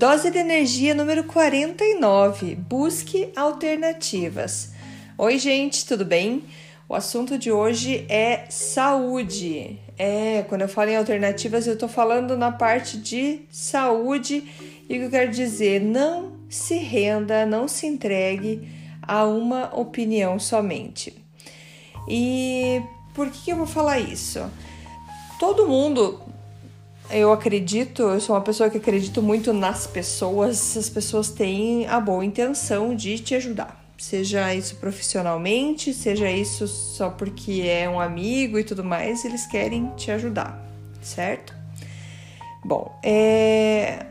Dose de energia número 49. Busque alternativas. Oi, gente, tudo bem? O assunto de hoje é saúde. É, quando eu falo em alternativas, eu tô falando na parte de saúde e o que eu quero dizer, não se renda, não se entregue a uma opinião somente. E por que, eu vou falar isso? Todo mundo, eu acredito, eu sou uma pessoa que acredito muito nas pessoas, as pessoas têm a boa intenção de te ajudar. Seja isso profissionalmente, seja isso só porque é um amigo e tudo mais, eles querem te ajudar, certo? Bom, é,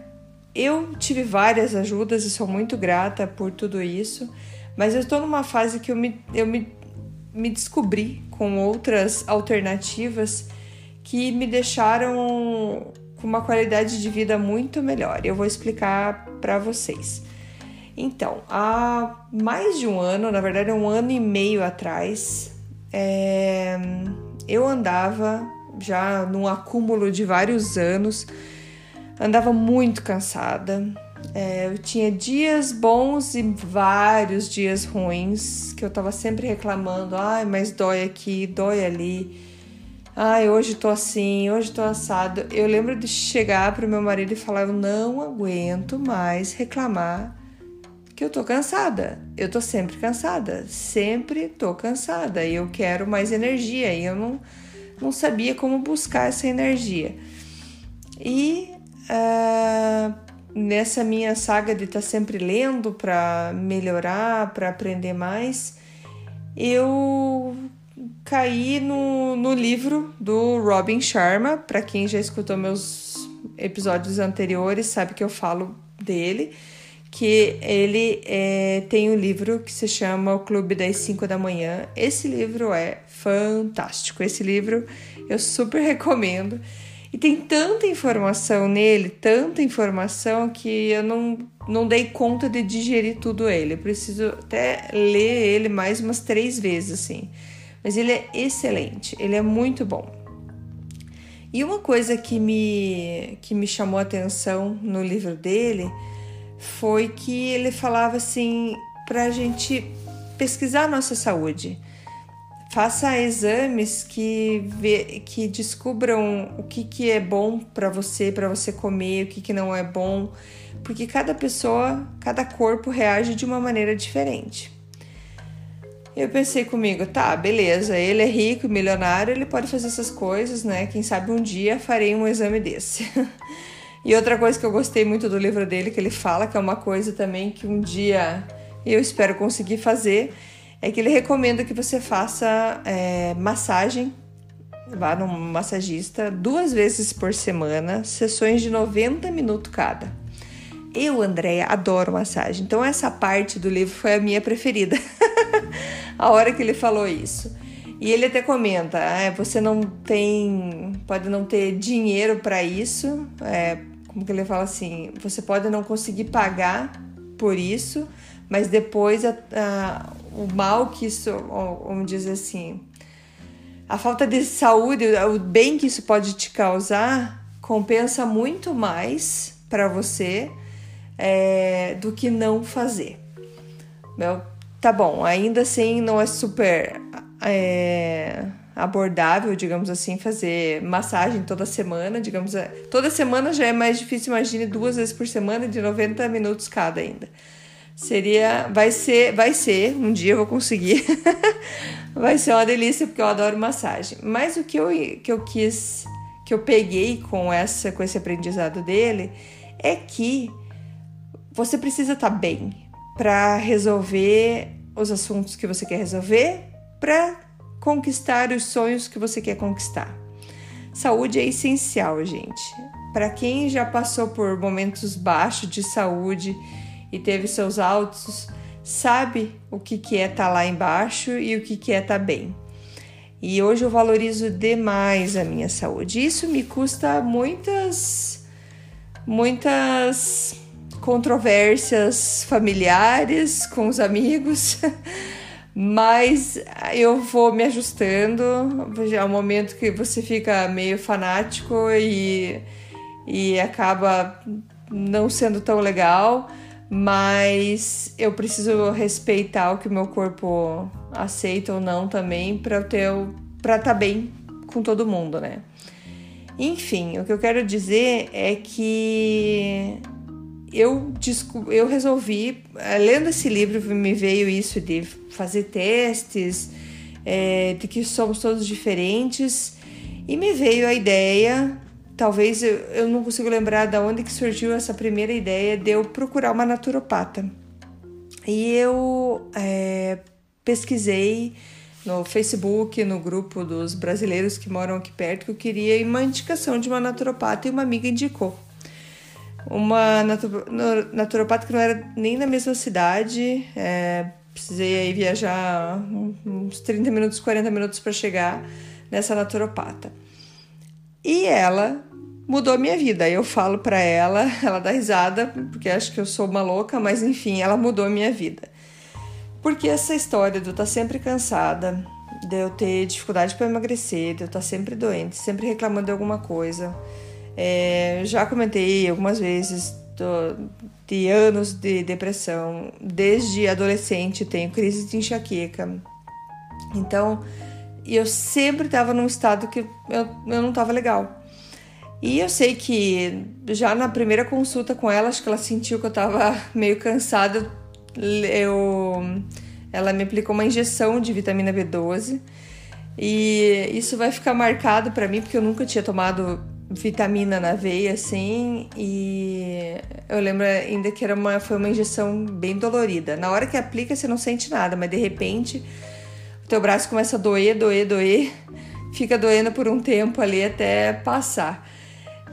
eu tive várias ajudas e sou muito grata por tudo isso, mas eu estou numa fase que eu me, eu me, me descobri com outras alternativas que me deixaram com uma qualidade de vida muito melhor. Eu vou explicar para vocês. Então, há mais de um ano, na verdade, um ano e meio atrás, é, eu andava já num acúmulo de vários anos andava muito cansada. É, eu tinha dias bons e vários dias ruins que eu tava sempre reclamando. Ai, mas dói aqui, dói ali. Ai, hoje tô assim, hoje tô assado. Eu lembro de chegar pro meu marido e falar: Eu não aguento mais reclamar que eu tô cansada. Eu tô sempre cansada, sempre tô cansada e eu quero mais energia e eu não, não sabia como buscar essa energia. E uh, nessa minha saga de estar tá sempre lendo para melhorar, para aprender mais, eu caí no, no livro do Robin Sharma. Para quem já escutou meus episódios anteriores, sabe que eu falo dele. Que ele é, tem um livro que se chama O Clube das 5 da Manhã. Esse livro é fantástico. Esse livro eu super recomendo. E tem tanta informação nele, tanta informação que eu não, não dei conta de digerir tudo ele. Eu preciso até ler ele mais umas três vezes, assim. Mas ele é excelente, ele é muito bom. E uma coisa que me, que me chamou a atenção no livro dele foi que ele falava assim para a gente pesquisar a nossa saúde faça exames que, vê, que descubram o que, que é bom para você, para você comer, o que, que não é bom, porque cada pessoa, cada corpo reage de uma maneira diferente. Eu pensei comigo, tá, beleza, ele é rico, milionário, ele pode fazer essas coisas, né? Quem sabe um dia farei um exame desse. e outra coisa que eu gostei muito do livro dele, que ele fala, que é uma coisa também que um dia eu espero conseguir fazer, é que ele recomenda que você faça é, massagem, vá num massagista duas vezes por semana, sessões de 90 minutos cada. Eu, Andréia, adoro massagem, então essa parte do livro foi a minha preferida. a hora que ele falou isso. E ele até comenta: ah, você não tem, pode não ter dinheiro para isso, é, como que ele fala assim, você pode não conseguir pagar por isso, mas depois a, a, o mal que isso, vamos dizer assim, a falta de saúde, o bem que isso pode te causar, compensa muito mais para você é, do que não fazer. Meu, tá bom, ainda assim não é super é, abordável, digamos assim, fazer massagem toda semana, digamos, é, toda semana já é mais difícil, imagine duas vezes por semana de 90 minutos cada ainda. Seria, vai ser, vai ser, um dia eu vou conseguir. vai ser uma delícia porque eu adoro massagem. Mas o que eu, que eu quis, que eu peguei com essa com esse aprendizado dele é que você precisa estar tá bem para resolver os assuntos que você quer resolver para conquistar os sonhos que você quer conquistar. Saúde é essencial, gente. Para quem já passou por momentos baixos de saúde e teve seus altos, sabe o que, que é estar tá lá embaixo e o que, que é estar tá bem. E hoje eu valorizo demais a minha saúde. Isso me custa muitas, muitas controvérsias familiares com os amigos, mas eu vou me ajustando. É um momento que você fica meio fanático e, e acaba não sendo tão legal, mas eu preciso respeitar o que o meu corpo aceita ou não também para para estar tá bem com todo mundo, né? Enfim, o que eu quero dizer é que eu, eu resolvi, eh, lendo esse livro, me veio isso de fazer testes, é, de que somos todos diferentes, e me veio a ideia talvez eu, eu não consigo lembrar da onde que surgiu essa primeira ideia de eu procurar uma naturopata. E eu é, pesquisei no Facebook, no grupo dos brasileiros que moram aqui perto, que eu queria uma indicação de uma naturopata e uma amiga indicou. Uma naturopata que não era nem na mesma cidade, é, precisei aí viajar uns 30 minutos, 40 minutos para chegar nessa naturopata. E ela mudou a minha vida. Eu falo para ela, ela dá risada, porque acha que eu sou uma louca, mas enfim, ela mudou a minha vida. Porque essa história de eu estar tá sempre cansada, de eu ter dificuldade para emagrecer, de eu estar tá sempre doente, sempre reclamando de alguma coisa. É, já comentei algumas vezes do, de anos de depressão. Desde adolescente tenho crise de enxaqueca. Então, eu sempre estava num estado que eu, eu não estava legal. E eu sei que já na primeira consulta com ela, acho que ela sentiu que eu tava meio cansada. Eu, ela me aplicou uma injeção de vitamina B12 e isso vai ficar marcado para mim porque eu nunca tinha tomado vitamina na veia assim e eu lembro ainda que era uma foi uma injeção bem dolorida. Na hora que aplica você não sente nada, mas de repente o teu braço começa a doer, doer, doer, fica doendo por um tempo ali até passar.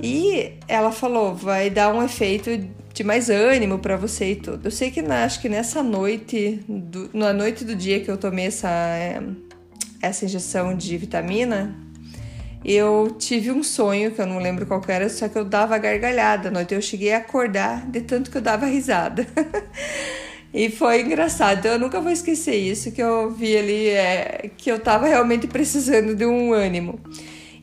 E ela falou, vai dar um efeito de mais ânimo para você e tudo. Eu sei que na, acho que nessa noite, do, na noite do dia que eu tomei essa, é, essa injeção de vitamina, eu tive um sonho que eu não lembro qual era, só que eu dava gargalhada à noite. Eu cheguei a acordar de tanto que eu dava risada. e foi engraçado. Eu nunca vou esquecer isso que eu vi ali, é, que eu tava realmente precisando de um ânimo.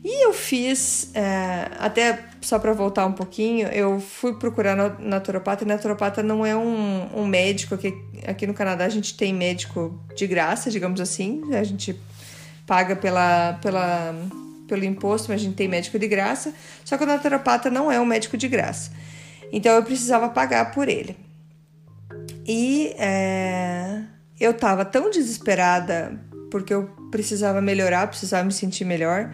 E eu fiz, é, até só para voltar um pouquinho, eu fui procurar naturopata e naturopata não é um, um médico, que aqui no Canadá a gente tem médico de graça, digamos assim, a gente paga pela, pela, pelo imposto, mas a gente tem médico de graça, só que o naturopata não é um médico de graça. Então eu precisava pagar por ele. E é, eu tava tão desesperada porque eu precisava melhorar, precisava me sentir melhor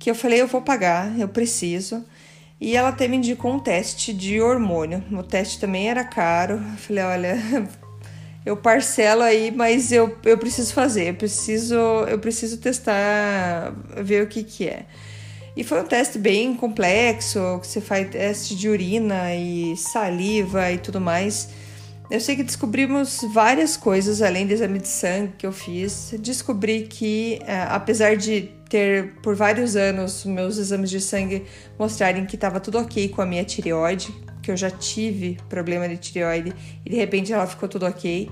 que eu falei, eu vou pagar, eu preciso. E ela até me indicou um teste de hormônio. O teste também era caro. Eu falei, olha, eu parcelo aí, mas eu, eu preciso fazer, eu preciso, eu preciso testar, ver o que que é. E foi um teste bem complexo, que você faz teste de urina e saliva e tudo mais. Eu sei que descobrimos várias coisas além do exame de sangue que eu fiz. Descobri que, é, apesar de ter por vários anos meus exames de sangue mostrarem que estava tudo ok com a minha tireoide, que eu já tive problema de tireoide e de repente ela ficou tudo ok,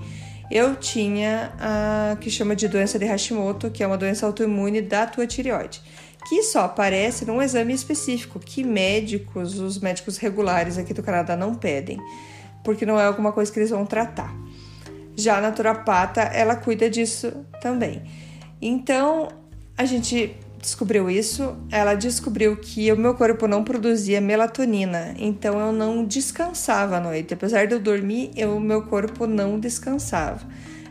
eu tinha a que chama de doença de Hashimoto, que é uma doença autoimune da tua tireoide, que só aparece num exame específico que médicos, os médicos regulares aqui do Canadá não pedem porque não é alguma coisa que eles vão tratar. Já a naturopata, ela cuida disso também. Então, a gente descobriu isso, ela descobriu que o meu corpo não produzia melatonina, então eu não descansava à noite. Apesar de eu dormir, o meu corpo não descansava.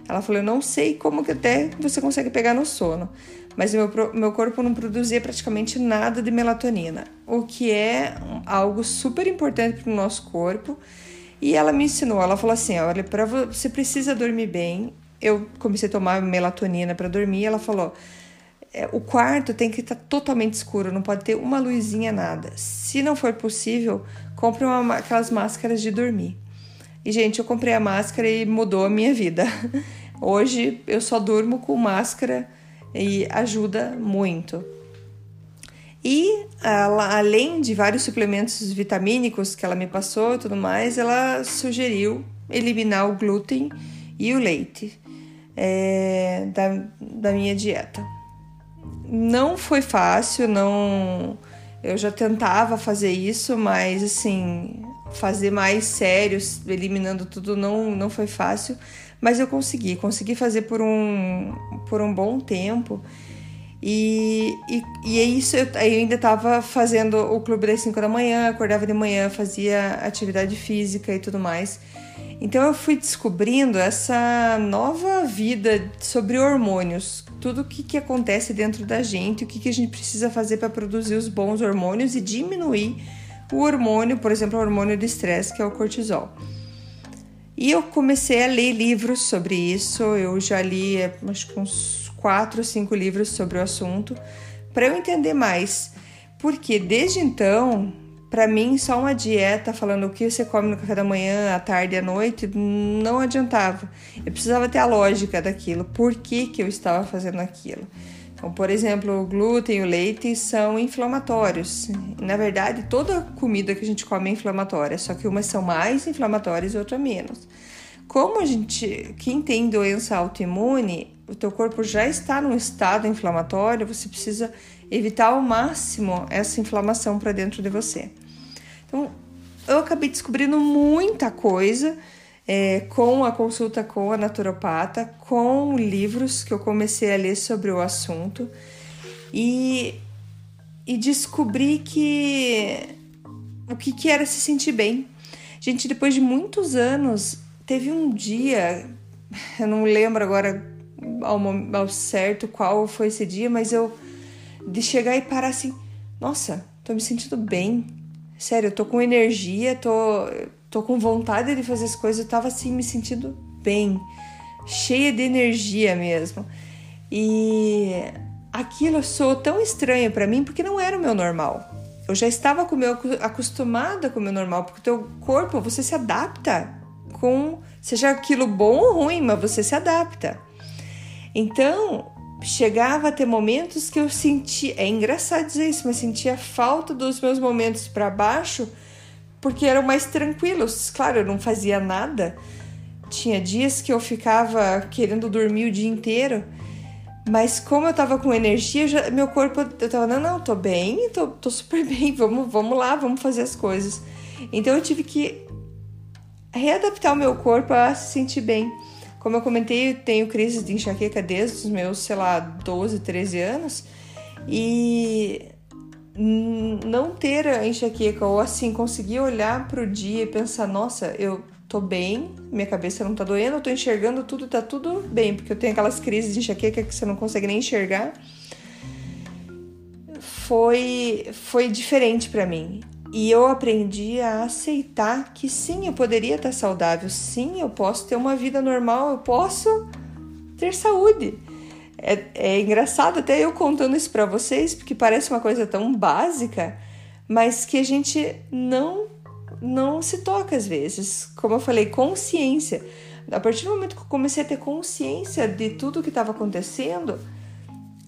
Ela falou: Eu não sei como que até você consegue pegar no sono, mas meu, meu corpo não produzia praticamente nada de melatonina, o que é algo super importante para o nosso corpo e ela me ensinou, ela falou assim: olha, para você precisa dormir bem eu comecei a tomar melatonina para dormir. Ela falou: é, o quarto tem que estar tá totalmente escuro, não pode ter uma luzinha, nada. Se não for possível, compre uma, aquelas máscaras de dormir. E, gente, eu comprei a máscara e mudou a minha vida. Hoje eu só durmo com máscara e ajuda muito. E além de vários suplementos vitamínicos que ela me passou e tudo mais, ela sugeriu eliminar o glúten e o leite é, da, da minha dieta. Não foi fácil, não. Eu já tentava fazer isso, mas assim, fazer mais sério, eliminando tudo, não, não foi fácil. Mas eu consegui, consegui fazer por um, por um bom tempo. E, e, e é isso, eu, eu ainda estava fazendo o clube das 5 da manhã, acordava de manhã, fazia atividade física e tudo mais. Então eu fui descobrindo essa nova vida sobre hormônios, tudo o que, que acontece dentro da gente, o que, que a gente precisa fazer para produzir os bons hormônios e diminuir o hormônio, por exemplo, o hormônio de estresse, que é o cortisol. E eu comecei a ler livros sobre isso, eu já li acho que uns quatro, cinco livros sobre o assunto, para eu entender mais. Porque desde então para mim, só uma dieta falando o que você come no café da manhã, à tarde e à noite não adiantava. Eu precisava ter a lógica daquilo, por que, que eu estava fazendo aquilo. Então, por exemplo, o glúten e o leite são inflamatórios. Na verdade, toda comida que a gente come é inflamatória, só que umas são mais inflamatórias e outras menos. Como a gente, quem tem doença autoimune, o teu corpo já está num estado inflamatório, você precisa evitar ao máximo essa inflamação para dentro de você. Então, eu acabei descobrindo muita coisa é, com a consulta com a naturopata, com livros que eu comecei a ler sobre o assunto e, e descobri que o que, que era se sentir bem. Gente, depois de muitos anos, teve um dia, eu não lembro agora ao, ao certo qual foi esse dia, mas eu de chegar e parar assim, nossa, tô me sentindo bem. Sério, eu tô com energia, tô, tô com vontade de fazer as coisas, eu tava assim me sentindo bem, cheia de energia mesmo. E aquilo soou tão estranho para mim porque não era o meu normal. Eu já estava com meu, acostumada com o meu normal, porque o teu corpo, você se adapta com, seja aquilo bom ou ruim, mas você se adapta. Então, chegava a ter momentos que eu sentia, é engraçado dizer isso, mas sentia falta dos meus momentos para baixo, porque eram mais tranquilos. Claro, eu não fazia nada. Tinha dias que eu ficava querendo dormir o dia inteiro, mas como eu tava com energia, já, meu corpo, eu tava, não, não, tô bem, tô, tô super bem, vamos, vamos lá, vamos fazer as coisas. Então eu tive que readaptar o meu corpo a se sentir bem. Como eu comentei, eu tenho crise de enxaqueca desde os meus, sei lá, 12, 13 anos. E não ter a enxaqueca ou assim conseguir olhar para o dia e pensar, nossa, eu tô bem, minha cabeça não tá doendo, eu tô enxergando tudo, tá tudo bem, porque eu tenho aquelas crises de enxaqueca que você não consegue nem enxergar. Foi foi diferente para mim. E eu aprendi a aceitar que sim, eu poderia estar saudável, sim, eu posso ter uma vida normal, eu posso ter saúde. É, é engraçado até eu contando isso para vocês, porque parece uma coisa tão básica, mas que a gente não não se toca às vezes. Como eu falei, consciência. A partir do momento que eu comecei a ter consciência de tudo que estava acontecendo,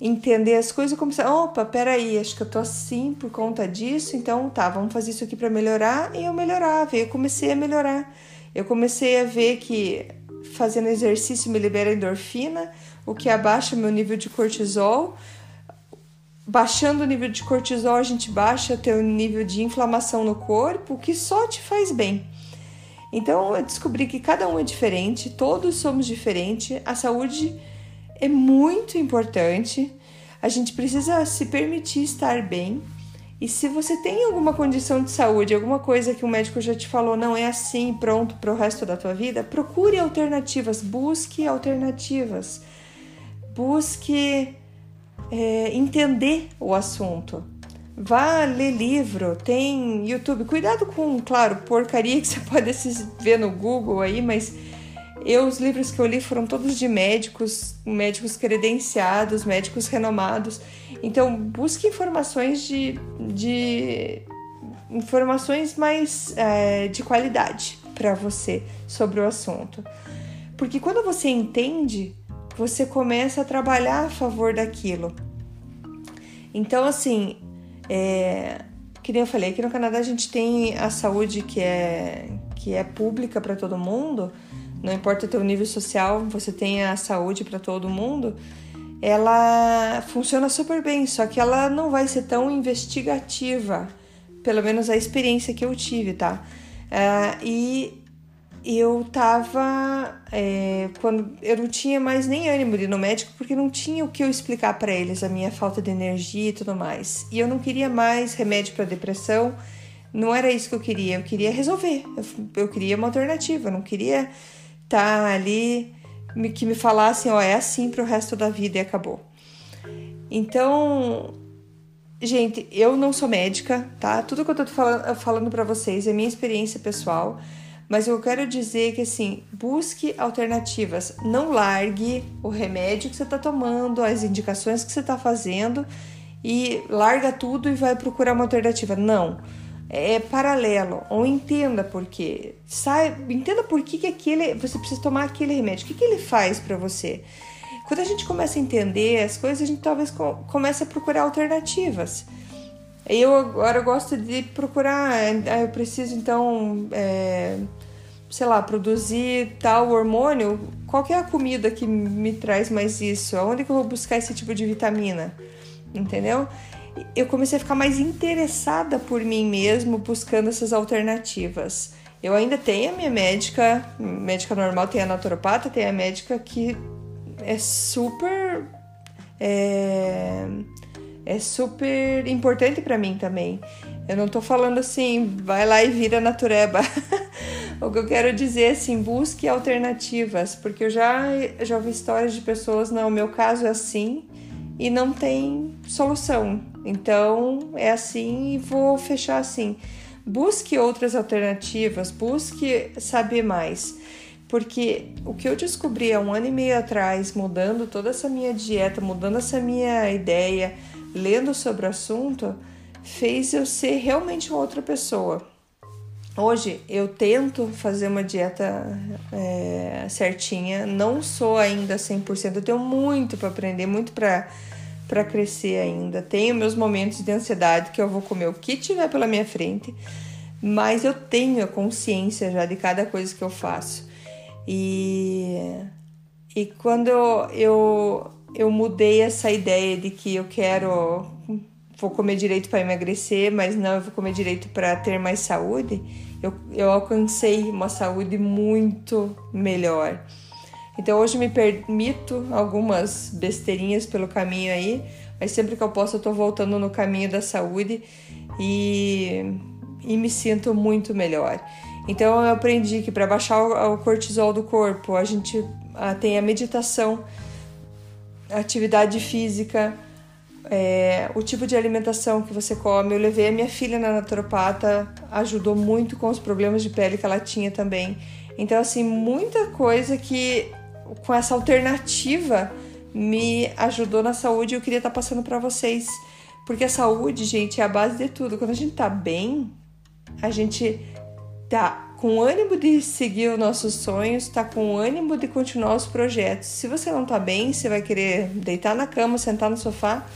entender as coisas e começar, opa, peraí, acho que eu tô assim por conta disso, então tá, vamos fazer isso aqui para melhorar, e eu melhorava, e eu comecei a melhorar. Eu comecei a ver que fazendo exercício me libera endorfina, o que abaixa meu nível de cortisol. Baixando o nível de cortisol, a gente baixa o teu nível de inflamação no corpo, que só te faz bem. Então eu descobri que cada um é diferente, todos somos diferentes, a saúde é muito importante. A gente precisa se permitir estar bem. E se você tem alguma condição de saúde, alguma coisa que o médico já te falou não é assim, pronto para o resto da tua vida, procure alternativas, busque alternativas, busque é, entender o assunto. Vá ler livro, tem YouTube. Cuidado com, claro, porcaria que você pode ver no Google aí, mas Eu, os livros que eu li foram todos de médicos, médicos credenciados, médicos renomados. Então, busque informações de, de informações mais é, de qualidade para você sobre o assunto. Porque quando você entende, você começa a trabalhar a favor daquilo. Então, assim, é, que nem eu falei, aqui no Canadá a gente tem a saúde que é, que é pública para todo mundo, não importa o teu nível social, você tem a saúde para todo mundo, ela funciona super bem, só que ela não vai ser tão investigativa, pelo menos a experiência que eu tive, tá? Uh, e eu tava. É, quando eu não tinha mais nem ânimo de ir no médico porque não tinha o que eu explicar para eles, a minha falta de energia e tudo mais. E eu não queria mais remédio para depressão, não era isso que eu queria, eu queria resolver, eu, eu queria uma alternativa, eu não queria tá ali que me falassem, ó, é assim pro resto da vida e acabou. Então, gente, eu não sou médica, tá? Tudo que eu tô falando, para vocês é minha experiência pessoal. Mas eu quero dizer que assim, busque alternativas. Não largue o remédio que você está tomando, as indicações que você está fazendo e larga tudo e vai procurar uma alternativa. Não. É paralelo. Ou entenda por quê. Sai, entenda por que, que aquele, você precisa tomar aquele remédio. O que, que ele faz para você? Quando a gente começa a entender as coisas, a gente talvez comece a procurar alternativas. Eu agora gosto de procurar, ah, eu preciso então é, sei lá, produzir tal hormônio, qual é a comida que me traz mais isso? Aonde que eu vou buscar esse tipo de vitamina? Entendeu? Eu comecei a ficar mais interessada por mim mesmo, buscando essas alternativas. Eu ainda tenho a minha médica, médica normal, tem a naturopata, tem a médica que é super é, é super importante para mim também. Eu não tô falando assim, vai lá e vira natureba. o que eu quero dizer é assim, busque alternativas, porque eu já, já ouvi histórias de pessoas, não, o meu caso é assim e não tem solução. Então é assim e vou fechar assim. Busque outras alternativas, busque saber mais. Porque o que eu descobri há um ano e meio atrás, mudando toda essa minha dieta, mudando essa minha ideia, lendo sobre o assunto, fez eu ser realmente uma outra pessoa. Hoje eu tento fazer uma dieta é, certinha, não sou ainda 100%, eu tenho muito para aprender, muito para para crescer ainda. Tenho meus momentos de ansiedade que eu vou comer o que tiver pela minha frente, mas eu tenho a consciência já de cada coisa que eu faço. E e quando eu eu mudei essa ideia de que eu quero vou comer direito para emagrecer, mas não, eu vou comer direito para ter mais saúde, eu, eu alcancei uma saúde muito melhor. Então hoje me permito algumas besteirinhas pelo caminho aí, mas sempre que eu posso eu tô voltando no caminho da saúde e, e me sinto muito melhor. Então eu aprendi que para baixar o, cortisol do corpo, a gente a, tem a meditação, atividade física, é, o tipo de alimentação que você come. Eu levei a minha filha na naturopata, ajudou muito com os problemas de pele que ela tinha também. Então, assim, muita coisa que com essa alternativa me ajudou na saúde e eu queria estar tá passando para vocês. Porque a saúde, gente, é a base de tudo. Quando a gente tá bem, a gente tá com ânimo de seguir os nossos sonhos, tá com ânimo de continuar os projetos. Se você não tá bem, você vai querer deitar na cama, sentar no sofá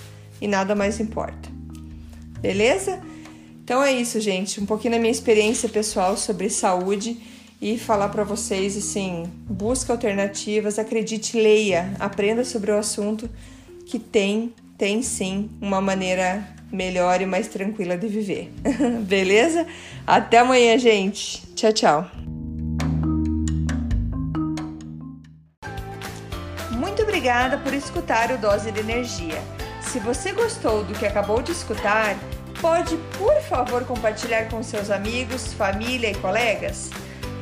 e nada mais importa. Beleza? Então é isso, gente. Um pouquinho da minha experiência pessoal sobre saúde e falar para vocês assim: busca alternativas, acredite, leia, aprenda sobre o assunto que tem, tem sim uma maneira melhor e mais tranquila de viver. Beleza? Até amanhã, gente. Tchau, tchau. Muito obrigada por escutar o Dose de Energia. Se você gostou do que acabou de escutar, pode, por favor, compartilhar com seus amigos, família e colegas?